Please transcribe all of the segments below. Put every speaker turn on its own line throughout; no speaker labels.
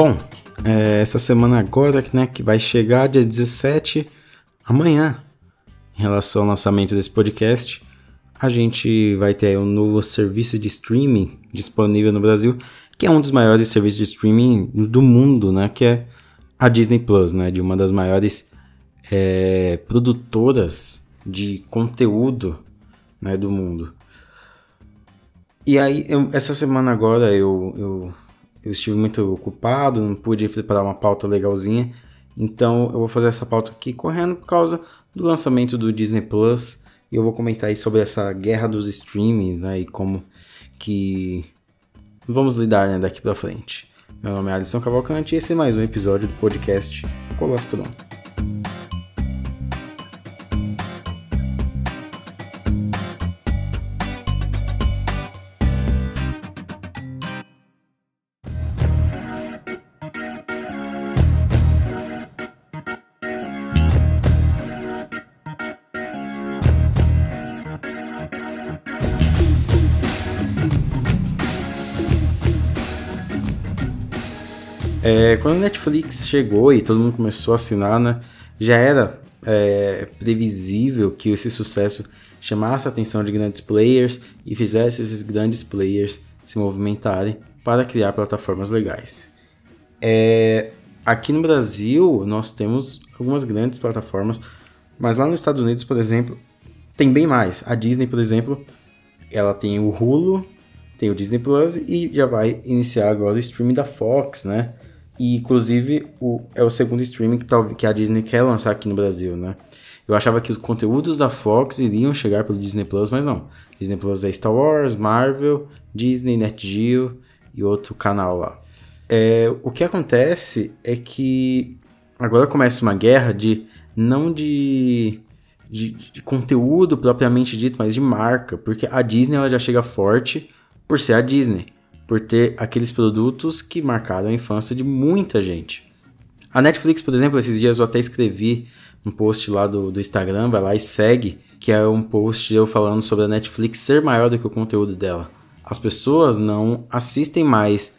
Bom, é, essa semana agora, né, que vai chegar dia 17, amanhã, em relação ao lançamento desse podcast, a gente vai ter um novo serviço de streaming disponível no Brasil, que é um dos maiores serviços de streaming do mundo, né, que é a Disney Plus, né, de uma das maiores é, produtoras de conteúdo né, do mundo. E aí, eu, essa semana agora eu, eu eu estive muito ocupado, não pude preparar uma pauta legalzinha. Então eu vou fazer essa pauta aqui correndo por causa do lançamento do Disney Plus. E eu vou comentar aí sobre essa guerra dos streamings, né? E como que vamos lidar né, daqui para frente. Meu nome é Alisson Cavalcante e esse é mais um episódio do podcast Colostron. É, quando a Netflix chegou e todo mundo começou a assinar, né, já era é, previsível que esse sucesso chamasse a atenção de grandes players e fizesse esses grandes players se movimentarem para criar plataformas legais. É, aqui no Brasil, nós temos algumas grandes plataformas, mas lá nos Estados Unidos, por exemplo, tem bem mais. A Disney, por exemplo, ela tem o Hulu, tem o Disney Plus e já vai iniciar agora o streaming da Fox, né? E, inclusive, o, é o segundo streaming que, que a Disney quer lançar aqui no Brasil, né? Eu achava que os conteúdos da Fox iriam chegar pelo Disney Plus, mas não. Disney Plus é Star Wars, Marvel, Disney, NetGeo e outro canal lá. É, o que acontece é que agora começa uma guerra de não de, de, de, conteúdo propriamente dito, mas de marca, porque a Disney ela já chega forte por ser a Disney por ter aqueles produtos que marcaram a infância de muita gente. A Netflix, por exemplo, esses dias eu até escrevi um post lá do, do Instagram, vai lá e segue, que é um post eu falando sobre a Netflix ser maior do que o conteúdo dela. As pessoas não assistem mais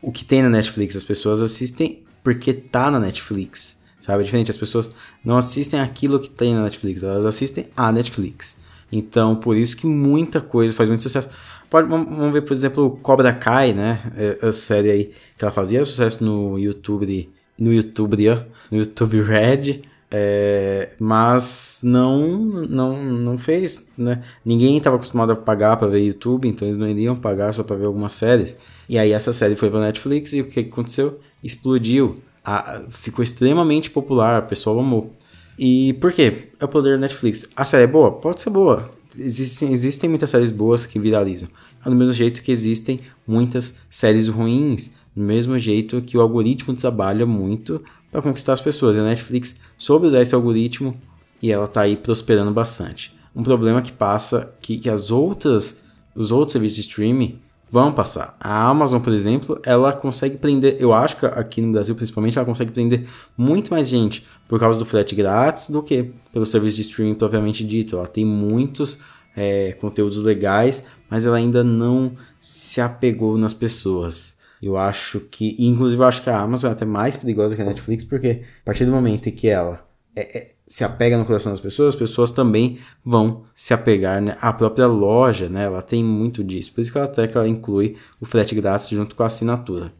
o que tem na Netflix, as pessoas assistem porque tá na Netflix, sabe? É diferente, as pessoas não assistem aquilo que tem na Netflix, elas assistem a Netflix. Então, por isso que muita coisa faz muito sucesso. Pode, vamos ver, por exemplo, Cobra Kai, né? É, a série aí que ela fazia sucesso no YouTube, no YouTube, no YouTube Red, é, mas não, não, não fez, né? Ninguém estava acostumado a pagar para ver YouTube, então eles não iriam pagar só para ver algumas séries. E aí essa série foi para Netflix e o que aconteceu? Explodiu. A, ficou extremamente popular, o pessoal amou. E por quê? É o poder da Netflix. A série é boa? Pode ser boa existem, existem muitas séries boas que viralizam. Do mesmo jeito que existem muitas séries ruins, do mesmo jeito que o algoritmo trabalha muito para conquistar as pessoas. E a Netflix soube usar esse algoritmo e ela está aí prosperando bastante. Um problema que passa que, que as outras, os outros serviços de streaming vão passar. A Amazon, por exemplo, ela consegue prender, eu acho que aqui no Brasil principalmente, ela consegue prender muito mais gente por causa do frete grátis do que pelo serviço de streaming propriamente dito. Ela tem muitos é, conteúdos legais, mas ela ainda não se apegou nas pessoas. Eu acho que, inclusive, eu acho que a Amazon é até mais perigosa que a Netflix, porque a partir do momento em que ela é, é, se apega no coração das pessoas, as pessoas também vão se apegar né? à própria loja, né? Ela tem muito disso. Por isso que ela até que ela inclui o frete grátis junto com a assinatura.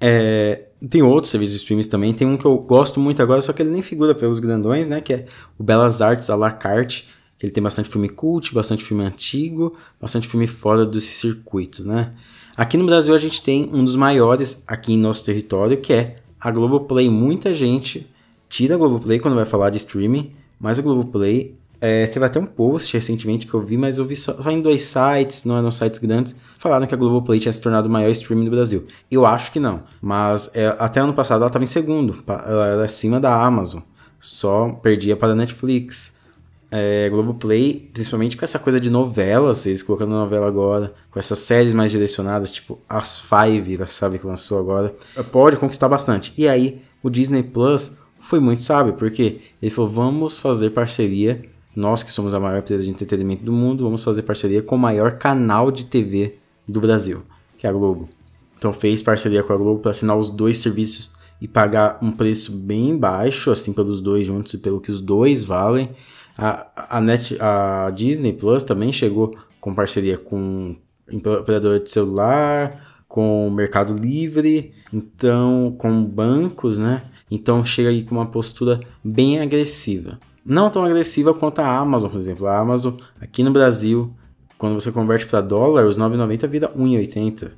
É, tem outros serviços de streams também. Tem um que eu gosto muito agora, só que ele nem figura pelos grandões, né? Que é o Belas Artes à la carte. Ele tem bastante filme cult, bastante filme antigo, bastante filme fora desse circuito, né? Aqui no Brasil a gente tem um dos maiores aqui em nosso território, que é a Globoplay. Muita gente tira a Globoplay quando vai falar de streaming, mas a Globoplay é, teve até um post recentemente que eu vi, mas eu vi só, só, em dois sites, não eram sites grandes, falaram que a Globoplay tinha se tornado o maior streaming do Brasil. Eu acho que não, mas é, até ano passado ela estava em segundo, ela era acima da Amazon, só perdia para a Netflix. É, Globoplay, principalmente com essa coisa de novelas, eles colocando novela agora, com essas séries mais direcionadas, tipo as Five, sabe, que lançou agora, pode conquistar bastante. E aí, o Disney Plus foi muito sábio, porque ele falou: vamos fazer parceria, nós que somos a maior empresa de entretenimento do mundo, vamos fazer parceria com o maior canal de TV do Brasil, que é a Globo. Então fez parceria com a Globo para assinar os dois serviços e pagar um preço bem baixo, assim, pelos dois juntos e pelo que os dois valem. A, a, Net, a Disney Plus também chegou com parceria com operador de celular, com Mercado Livre, então com bancos, né? Então chega aí com uma postura bem agressiva. Não tão agressiva quanto a Amazon, por exemplo. A Amazon aqui no Brasil, quando você converte para dólar, os 9,90 vira 1,80,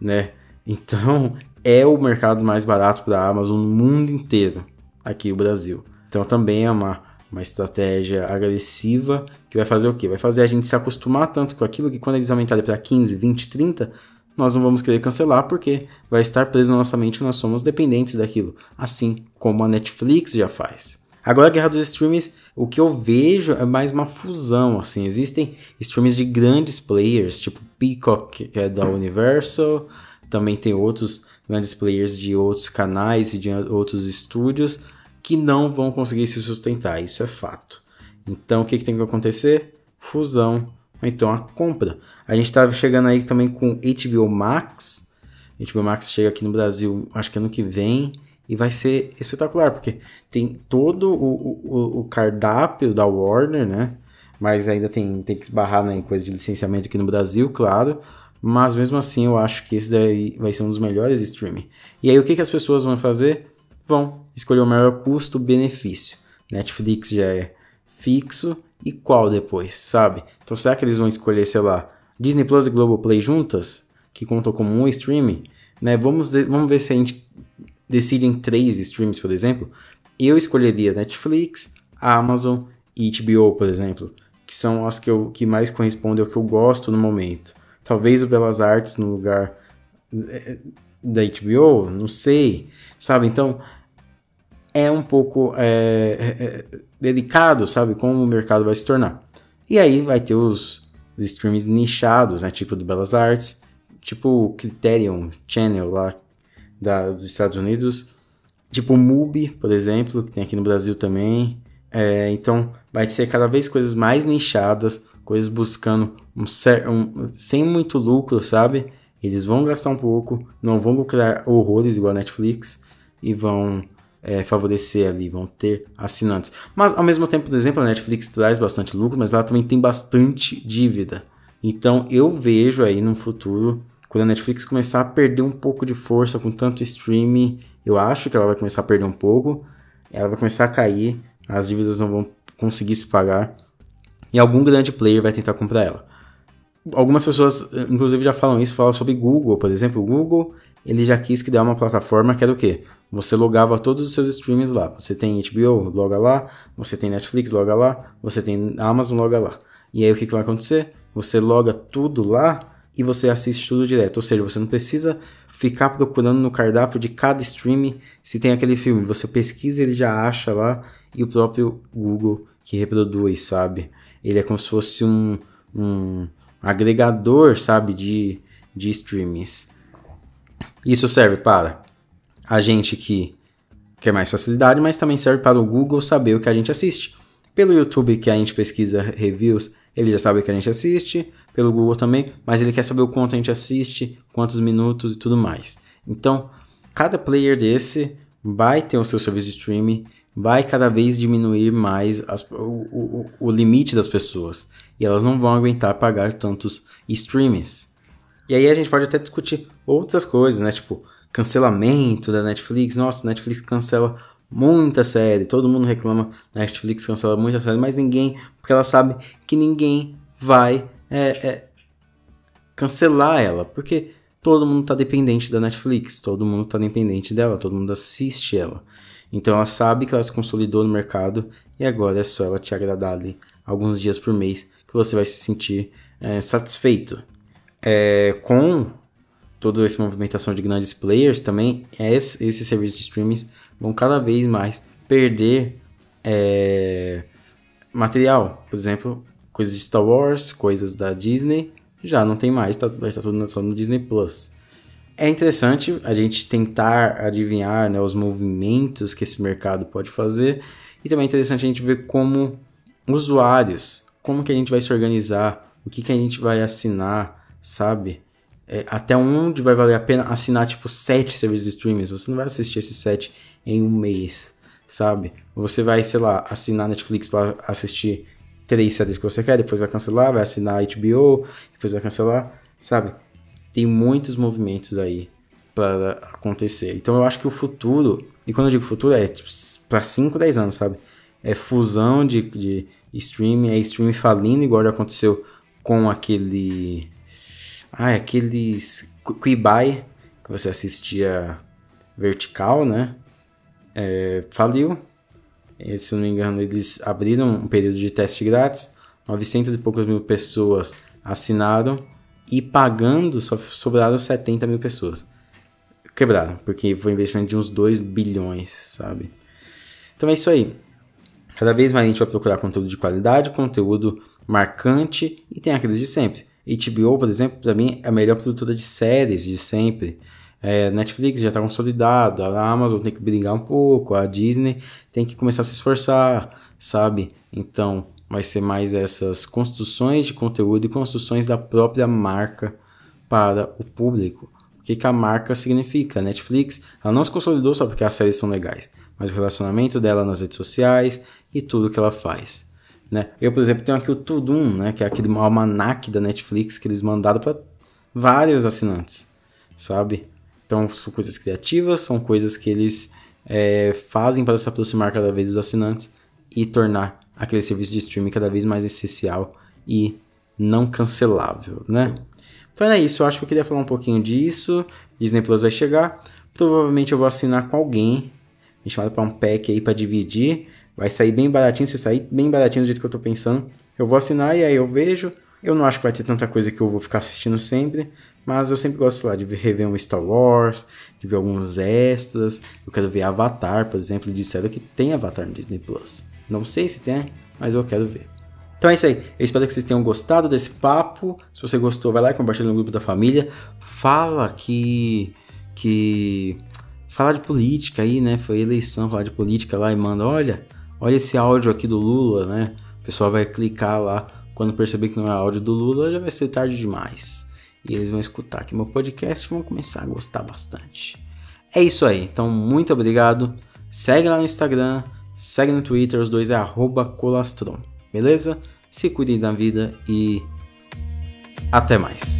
né? Então é o mercado mais barato para a Amazon no mundo inteiro, aqui o Brasil. Então também é uma, uma estratégia agressiva que vai fazer o quê? Vai fazer a gente se acostumar tanto com aquilo que quando eles aumentarem para 15, 20, 30, nós não vamos querer cancelar porque vai estar preso na nossa mente que nós somos dependentes daquilo, assim como a Netflix já faz. Agora a guerra dos streams, o que eu vejo é mais uma fusão, assim, existem streams de grandes players, tipo Peacock, que é da Universal, também tem outros grandes players de outros canais e de outros estúdios que não vão conseguir se sustentar, isso é fato. Então o que, que tem que acontecer? Fusão, ou então a compra. A gente está chegando aí também com HBO Max. HBO Max chega aqui no Brasil, acho que ano que vem, e vai ser espetacular, porque tem todo o, o, o cardápio da Warner, né? Mas ainda tem, tem que esbarrar né, em coisa de licenciamento aqui no Brasil, claro. Mas mesmo assim, eu acho que esse daí vai ser um dos melhores streaming. E aí, o que, que as pessoas vão fazer? Vão escolher o maior custo-benefício. Netflix já é fixo, e qual depois, sabe? Então, será que eles vão escolher, sei lá, Disney Plus e Globoplay juntas, que contam como um streaming? Né? Vamos, vamos ver se a gente decide em três streams, por exemplo. Eu escolheria Netflix, Amazon e HBO, por exemplo, que são as que, eu, que mais correspondem ao que eu gosto no momento. Talvez o Belas Artes no lugar eh, da HBO, não sei, sabe? Então é um pouco é, é, delicado, sabe? Como o mercado vai se tornar. E aí vai ter os, os streams nichados, né? Tipo do Belas Artes, tipo o Criterion Channel lá da, dos Estados Unidos, tipo o MUBI, por exemplo, que tem aqui no Brasil também. É, então vai ser cada vez coisas mais nichadas, coisas buscando um, um, sem muito lucro, sabe? Eles vão gastar um pouco, não vão lucrar horrores igual a Netflix e vão é, favorecer ali, vão ter assinantes. Mas ao mesmo tempo, por exemplo, a Netflix traz bastante lucro, mas ela também tem bastante dívida. Então eu vejo aí no futuro, quando a Netflix começar a perder um pouco de força com tanto streaming, eu acho que ela vai começar a perder um pouco, ela vai começar a cair, as dívidas não vão conseguir se pagar e algum grande player vai tentar comprar ela. Algumas pessoas, inclusive, já falam isso, falam sobre Google, por exemplo. Google, ele já quis criar uma plataforma que era o quê? Você logava todos os seus streams lá. Você tem HBO, loga lá. Você tem Netflix, loga lá. Você tem Amazon, loga lá. E aí o que, que vai acontecer? Você loga tudo lá e você assiste tudo direto. Ou seja, você não precisa ficar procurando no cardápio de cada stream se tem aquele filme. Você pesquisa, ele já acha lá e o próprio Google que reproduz, sabe? Ele é como se fosse um, um agregador, sabe, de, de streamings. Isso serve para a gente que quer mais facilidade, mas também serve para o Google saber o que a gente assiste. Pelo YouTube que a gente pesquisa reviews, ele já sabe o que a gente assiste, pelo Google também, mas ele quer saber o quanto a gente assiste, quantos minutos e tudo mais. Então, cada player desse vai ter o seu serviço de streaming vai cada vez diminuir mais as, o, o, o, limite das pessoas. E elas não vão aguentar pagar tantos streams. E aí a gente pode até discutir outras coisas, né? Tipo, cancelamento da Netflix. Nossa, Netflix cancela muita série. Todo mundo reclama Netflix cancela muita série, mas ninguém, porque ela sabe que ninguém vai é, é, cancelar ela. Porque todo mundo está dependente da Netflix, todo mundo está dependente dela, todo mundo assiste ela. Então ela sabe que ela se consolidou no mercado e agora é só ela te agradar ali alguns dias por mês que você vai se sentir é, satisfeito. É, com toda essa movimentação de grandes players também, esses esse serviços de streaming vão cada vez mais perder é, material. Por exemplo, coisas de Star Wars, coisas da Disney, já não tem mais, tá, vai estar tudo só no Disney Plus é interessante a gente tentar adivinhar né, os movimentos que esse mercado pode fazer e também é interessante a gente ver como usuários, como que a gente vai se organizar, o que, que a gente vai assinar, sabe? é, até onde vai valer a pena assinar, tipo, sete serviços de streaming. Você não vai assistir esses sete em um mês, sabe? Você vai, sei lá, assinar Netflix para assistir três séries que você quer, depois vai cancelar, vai assinar HBO, depois vai cancelar, sabe? Tem muitos movimentos aí para acontecer. Então eu acho que o futuro, e quando eu digo futuro, é tipo, para 5, 10 anos, sabe? É fusão de, de streaming, é streaming falindo, igual já aconteceu com aquele ah, é aqueles Quibai que você assistia vertical, né? É, faliu. E, se não me engano, eles abriram um período de teste grátis. 900 e poucas mil pessoas assinaram e pagando só sobraram 70 mil pessoas. Quebraram, porque foi um investimento de uns 2 bilhões, sabe? Então é isso aí. Cada vez mais a gente vai procurar conteúdo de qualidade, conteúdo marcante e tem aqueles de sempre. HBO, por exemplo, para mim é a melhor produtora de séries de sempre. É, Netflix já está consolidado, a Amazon tem que brigar um pouco, a Disney tem que começar a se esforçar, sabe? Então vai ser mais essas construções de conteúdo e construções da própria marca para o público. O que, que a marca significa? A Netflix, ela não se consolidou só porque as séries são legais, mas o relacionamento dela nas redes sociais e tudo que ela faz. Né? Eu, por exemplo, tenho aqui o Tudum, né? que é aquele almanac da Netflix que eles mandaram para vários assinantes, sabe? Então, são coisas criativas, são coisas que eles é, fazem para se aproximar cada vez dos assinantes e tornar aquele serviço de streaming cada vez mais essencial e não cancelável, né? Então é isso, eu acho que eu queria falar um pouquinho disso. Disney Plus vai chegar. Provavelmente eu vou assinar com alguém, me chamado para um pack aí para dividir. Vai sair bem baratinho, se sair bem baratinho do jeito que eu tô pensando, eu vou assinar e aí eu vejo. Eu não acho que vai ter tanta coisa que eu vou ficar assistindo sempre, mas eu sempre gosto lá de rever um Star Wars, de ver alguns extras. Eu quero ver Avatar, por exemplo, disseram que tem Avatar no Disney Plus. Não sei se tem, mas eu quero ver. Então é isso aí. Eu espero que vocês tenham gostado desse papo. Se você gostou, vai lá e compartilha no grupo da família. Fala que que falar de política aí, né? Foi eleição, falar de política lá e manda, olha, olha esse áudio aqui do Lula, né? O pessoal vai clicar lá, quando perceber que não é áudio do Lula, já vai ser tarde demais. E eles vão escutar aqui meu podcast e vão começar a gostar bastante. É isso aí, então muito obrigado. Segue lá no Instagram, segue no Twitter, os dois é colastron, beleza? Se cuidem da vida e até mais.